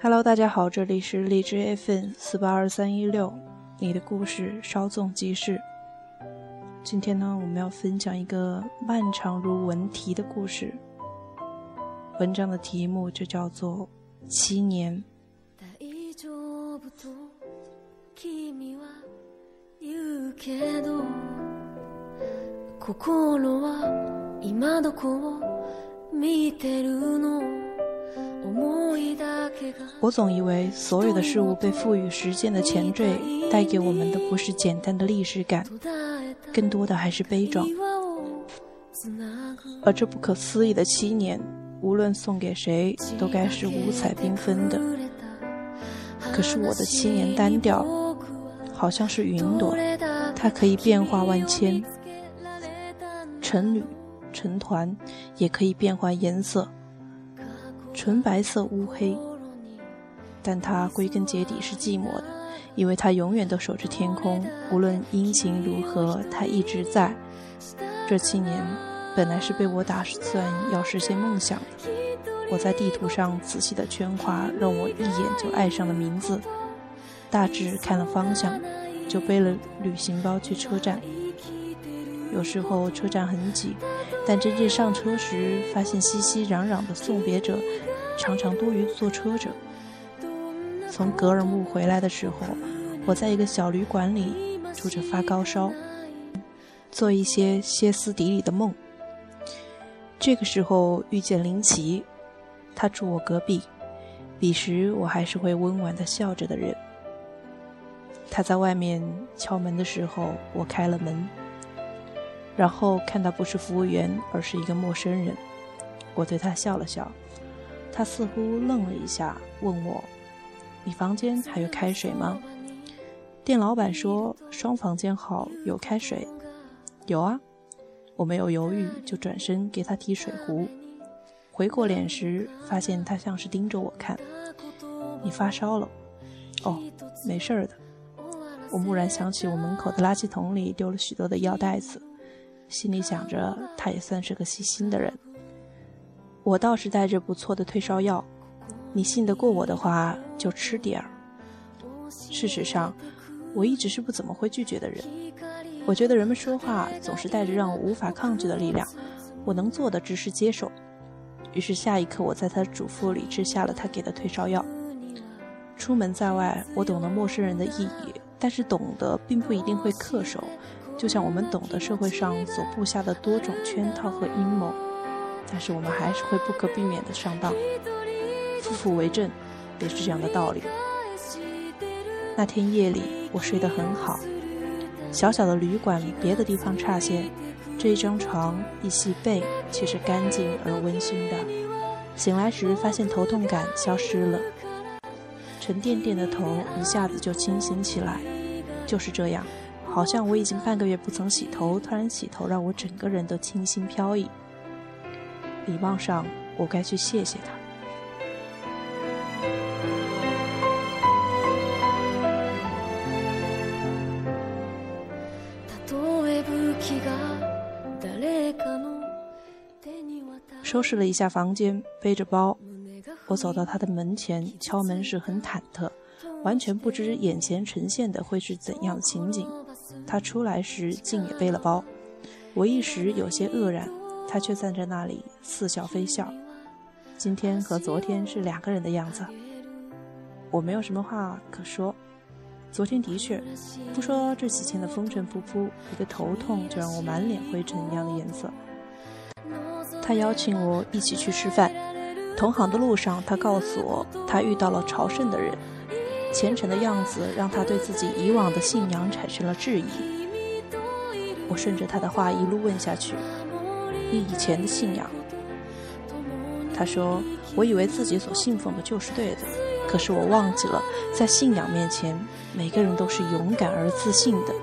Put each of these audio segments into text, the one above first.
Hello，大家好，这里是荔枝 FM 四八二三一六，你的故事稍纵即逝。今天呢，我们要分享一个漫长如文题的故事。文章的题目就叫做《七年》。我总以为所有的事物被赋予时间的前缀，带给我们的不是简单的历史感，更多的还是悲壮。而这不可思议的七年，无论送给谁，都该是五彩缤纷的。可是我的七年单调，好像是云朵，它可以变化万千，成缕成团，也可以变换颜色。纯白色乌黑，但它归根结底是寂寞的，因为它永远都守着天空，无论阴晴如何，它一直在。这七年本来是被我打算要实现梦想的。我在地图上仔细的圈画，让我一眼就爱上了名字。大致看了方向，就背了旅行包去车站。有时候车站很挤，但真正上车时，发现熙熙攘攘的送别者。常常多于坐车者。从格尔木回来的时候，我在一个小旅馆里住着，发高烧，做一些歇斯底里的梦。这个时候遇见林奇，他住我隔壁，彼时我还是会温婉的笑着的人。他在外面敲门的时候，我开了门，然后看到不是服务员，而是一个陌生人，我对他笑了笑。他似乎愣了一下，问我：“你房间还有开水吗？”店老板说：“双房间好，有开水。”“有啊。”我没有犹豫，就转身给他提水壶。回过脸时，发现他像是盯着我看。“你发烧了？”“哦，没事儿的。”我蓦然想起我门口的垃圾桶里丢了许多的药袋子，心里想着他也算是个细心的人。我倒是带着不错的退烧药，你信得过我的话就吃点儿。事实上，我一直是不怎么会拒绝的人。我觉得人们说话总是带着让我无法抗拒的力量，我能做的只是接受。于是下一刻，我在他的嘱咐里吃下了他给的退烧药。出门在外，我懂得陌生人的意义，但是懂得并不一定会恪守，就像我们懂得社会上所布下的多种圈套和阴谋。但是我们还是会不可避免的上当。夫妇为证，也是这样的道理。那天夜里，我睡得很好。小小的旅馆，别的地方差些，这一张床一席被却是干净而温馨的。醒来时，发现头痛感消失了，沉甸甸的头一下子就清醒起来。就是这样，好像我已经半个月不曾洗头，突然洗头，让我整个人都清新飘逸。礼貌上，我该去谢谢他。收拾了一下房间，背着包，我走到他的门前，敲门时很忐忑，完全不知眼前呈现的会是怎样的情景。他出来时竟也背了包，我一时有些愕然。他却站在那里似笑非笑，今天和昨天是两个人的样子。我没有什么话可说。昨天的确，不说这几天的风尘仆仆，一个头痛就让我满脸灰尘一样的颜色。他邀请我一起去吃饭，同行的路上，他告诉我他遇到了朝圣的人，虔诚的样子让他对自己以往的信仰产生了质疑。我顺着他的话一路问下去。你以前的信仰，他说：“我以为自己所信奉的就是对的，可是我忘记了，在信仰面前，每个人都是勇敢而自信的。”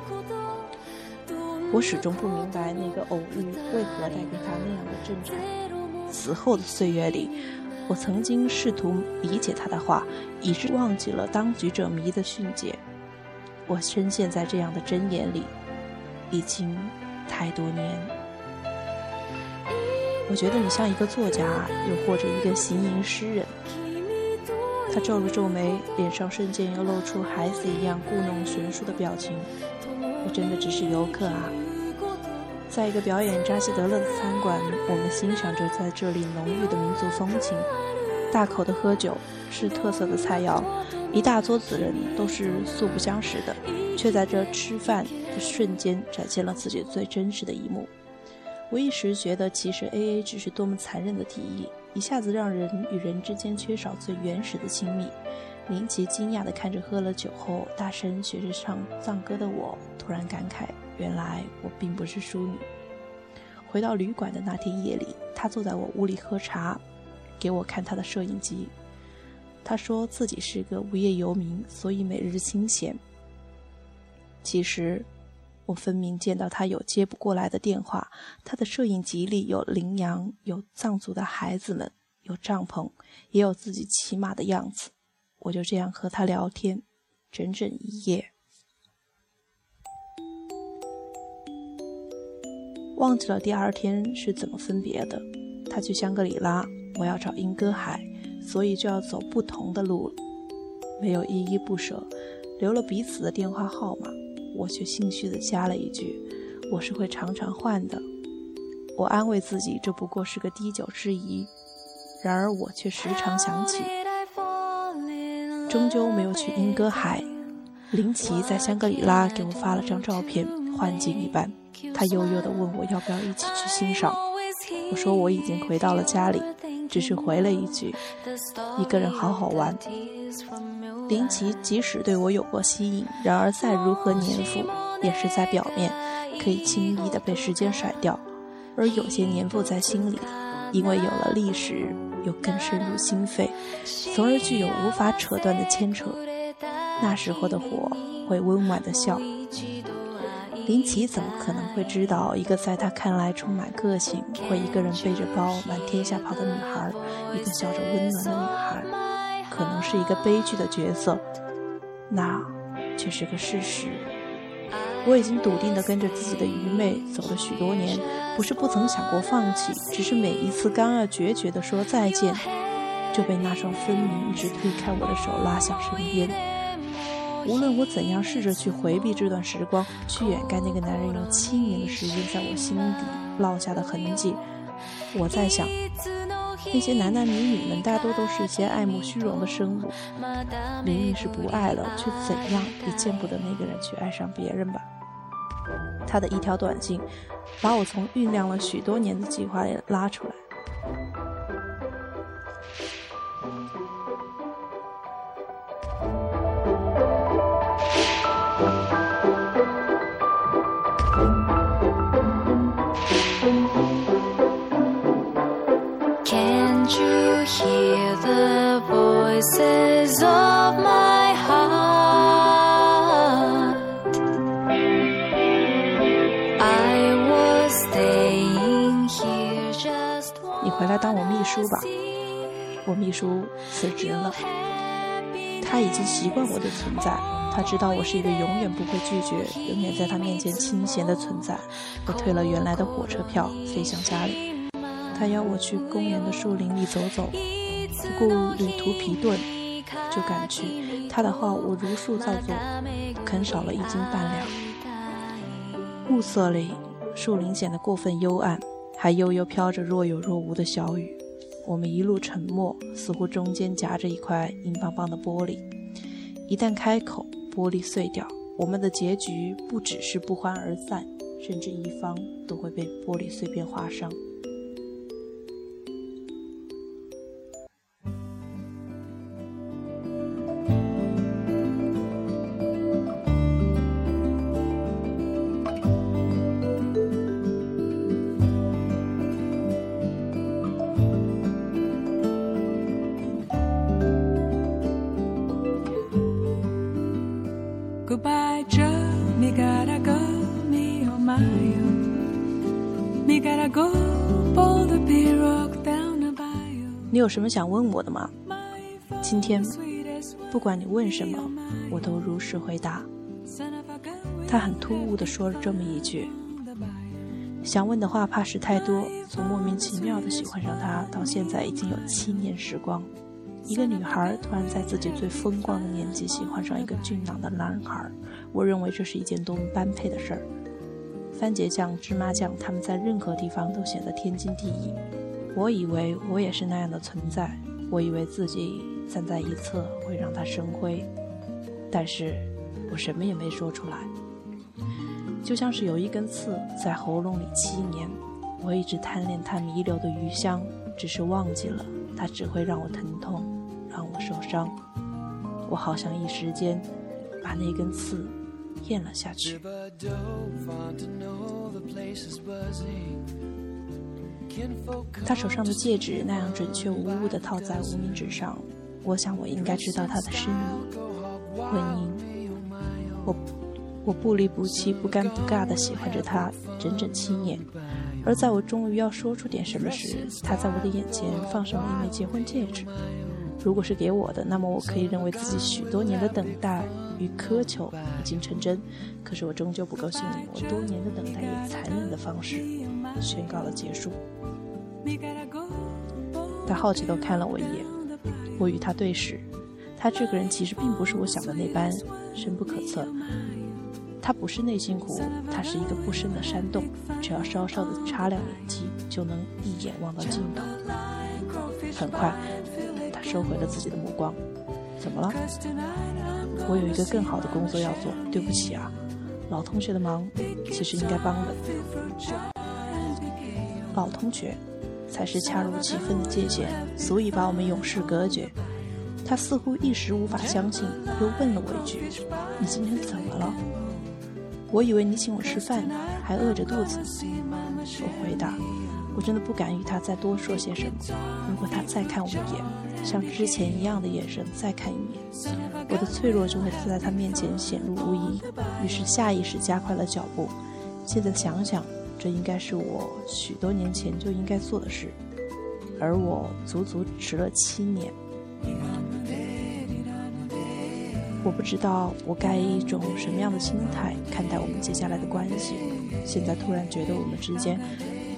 我始终不明白那个偶遇为何带给他那样的震颤。此后的岁月里，我曾经试图理解他的话，以致忘记了当局者迷的训诫。我深陷在这样的箴言里，已经太多年。我觉得你像一个作家，又或者一个行吟诗人。他皱了皱眉，脸上瞬间又露出孩子一样故弄玄虚的表情。我真的只是游客啊！在一个表演扎西德勒的餐馆，我们欣赏着在这里浓郁的民族风情，大口的喝酒，吃特色的菜肴，一大桌子人都是素不相识的，却在这吃饭的瞬间展现了自己最真实的一幕。我一时觉得，其实 A A 只是多么残忍的提议，一下子让人与人之间缺少最原始的亲密。林奇惊讶地看着喝了酒后大声学着唱藏歌的我，突然感慨：原来我并不是淑女。回到旅馆的那天夜里，他坐在我屋里喝茶，给我看他的摄影机。他说自己是个无业游民，所以每日清闲。其实。我分明见到他有接不过来的电话，他的摄影集里有羚羊，有藏族的孩子们，有帐篷，也有自己骑马的样子。我就这样和他聊天，整整一夜。忘记了第二天是怎么分别的。他去香格里拉，我要找英歌海，所以就要走不同的路，没有依依不舍，留了彼此的电话号码。我却心虚地加了一句：“我是会常常换的。”我安慰自己，这不过是个滴酒之谊。然而，我却时常想起，终究没有去英歌海。林奇在香格里拉给我发了张照片，幻境一般。他悠悠地问我要不要一起去欣赏。我说我已经回到了家里，只是回了一句：“一个人好好玩。”林奇即使对我有过吸引，然而再如何粘附，也是在表面，可以轻易的被时间甩掉；而有些粘附在心里，因为有了历史，又更深入心肺，从而具有无法扯断的牵扯。那时候的火会温婉的笑。林奇怎么可能会知道，一个在他看来充满个性、会一个人背着包满天下跑的女孩，一个笑着温暖的女孩。可能是一个悲剧的角色，那却是个事实。我已经笃定地跟着自己的愚昧走了许多年，不是不曾想过放弃，只是每一次刚要决绝地说再见，就被那双分明一直推开我的手拉向身边。无论我怎样试着去回避这段时光，去掩盖那个男人用七年的时间在我心底烙下的痕迹，我在想。那些男男女女们大多都是些爱慕虚荣的生物，明明是不爱了，却怎样也见不得那个人去爱上别人吧。他的一条短信，把我从酝酿了许多年的计划里拉出来。你回来当我秘书吧。我秘书辞职了。他已经习惯我的存在，他知道我是一个永远不会拒绝、永远在他面前清闲的存在。我退了原来的火车票，飞向家里。他邀我去公园的树林里走走。不顾旅途疲顿，就赶去。他的话我如数照做，啃少了一斤半两。暮色里，树林显得过分幽暗，还悠悠飘着若有若无的小雨。我们一路沉默，似乎中间夹着一块硬邦邦的玻璃，一旦开口，玻璃碎掉，我们的结局不只是不欢而散，甚至一方都会被玻璃碎片划伤。有什么想问我的吗？今天，不管你问什么，我都如实回答。他很突兀地说了这么一句，想问的话怕是太多。从莫名其妙的喜欢上他，到现在已经有七年时光。一个女孩突然在自己最风光的年纪喜欢上一个俊朗的男孩，我认为这是一件多么般配的事儿。番茄酱、芝麻酱，他们在任何地方都显得天经地义。我以为我也是那样的存在，我以为自己站在一侧会让他生辉，但是我什么也没说出来，就像是有一根刺在喉咙里七年，我一直贪恋它弥留的余香，只是忘记了它只会让我疼痛，让我受伤。我好像一时间把那根刺咽了下去。他手上的戒指那样准确无误地套在无名指上，我想我应该知道他的深意。婚姻，我我不离不弃、不尴不尬地喜欢着他整整七年，而在我终于要说出点什么时，他在我的眼前放上了一枚结婚戒指。如果是给我的，那么我可以认为自己许多年的等待与苛求已经成真。可是我终究不够幸运，我多年的等待以残忍的方式宣告了结束。他好奇地看了我一眼，我与他对视。他这个人其实并不是我想的那般深不可测。他不是内心湖，他是一个不深的山洞，只要稍稍的擦亮眼睛，就能一眼望到尽头。很快，收回了自己的目光。怎么了？我有一个更好的工作要做。对不起啊，老同学的忙其实应该帮的。老同学。才是恰如其分的界限，所以把我们永世隔绝。他似乎一时无法相信，又问了我一句：“你今天怎么了？”我以为你请我吃饭，还饿着肚子。我回答：“我真的不敢与他再多说些什么。如果他再看我一眼，像之前一样的眼神再看一眼，我的脆弱就会在他面前显露无遗。于是下意识加快了脚步。现在想想。”这应该是我许多年前就应该做的事，而我足足迟了七年。我不知道我该以一种什么样的心态看待我们接下来的关系。现在突然觉得我们之间，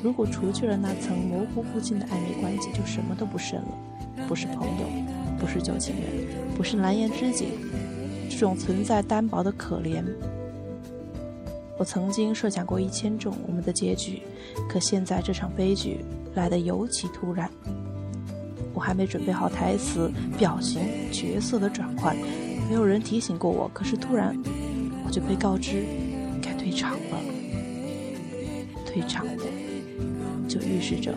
如果除去了那层模糊不清的暧昧关系，就什么都不剩了。不是朋友，不是旧情人，不是蓝颜知己，这种存在单薄的可怜。我曾经设想过一千种我们的结局，可现在这场悲剧来得尤其突然。我还没准备好台词、表情、角色的转换，没有人提醒过我，可是突然我就被告知该退场了。退场了就预示着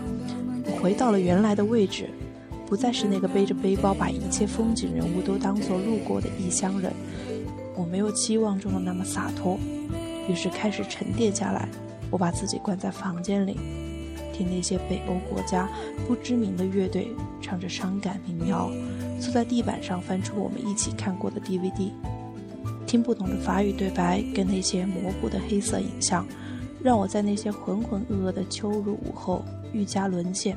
我回到了原来的位置，不再是那个背着背包把一切风景人物都当做路过的异乡人。我没有期望中的那么洒脱。于是开始沉淀下来，我把自己关在房间里，听那些北欧国家不知名的乐队唱着伤感民谣，坐在地板上翻出我们一起看过的 DVD，听不懂的法语对白跟那些模糊的黑色影像，让我在那些浑浑噩噩的秋日午后愈加沦陷。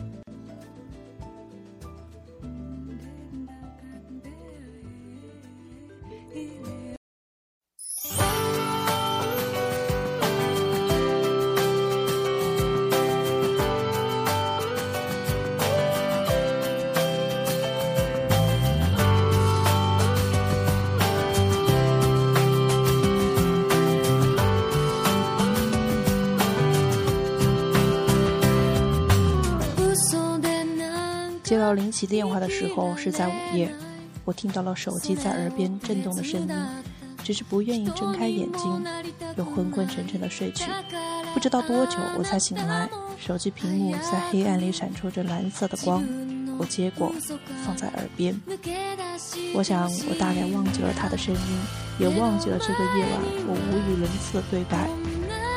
接到林奇电话的时候是在午夜，我听到了手机在耳边震动的声音，只是不愿意睁开眼睛，又昏昏沉沉的睡去。不知道多久我才醒来，手机屏幕在黑暗里闪烁着蓝色的光，我接过，放在耳边。我想我大概忘记了他的声音，也忘记了这个夜晚我无与伦次的对白。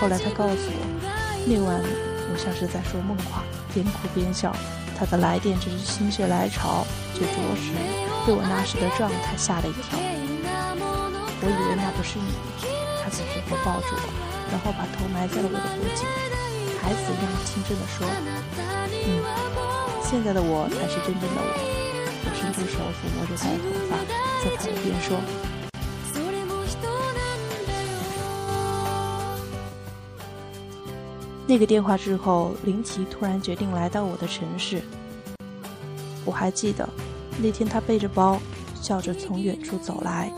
后来他告诉我，那晚我像是在说梦话，边哭边笑。他的来电只是心血来潮，却着实被我那时的状态吓了一跳。我以为那不是你，他紧紧地抱住我，然后把头埋在了我的脖颈，孩子一样轻声地说：“嗯，现在的我才是真正的我。”我伸出手抚摸着他的头发，在他耳边说。那个电话之后，林奇突然决定来到我的城市。我还记得，那天他背着包，笑着从远处走来。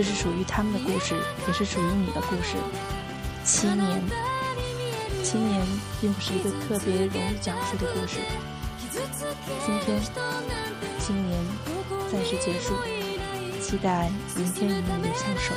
这是属于他们的故事，也是属于你的故事。七年，七年，并不是一个特别容易讲述的故事。今天，七年，暂时结束，期待明天与你相守。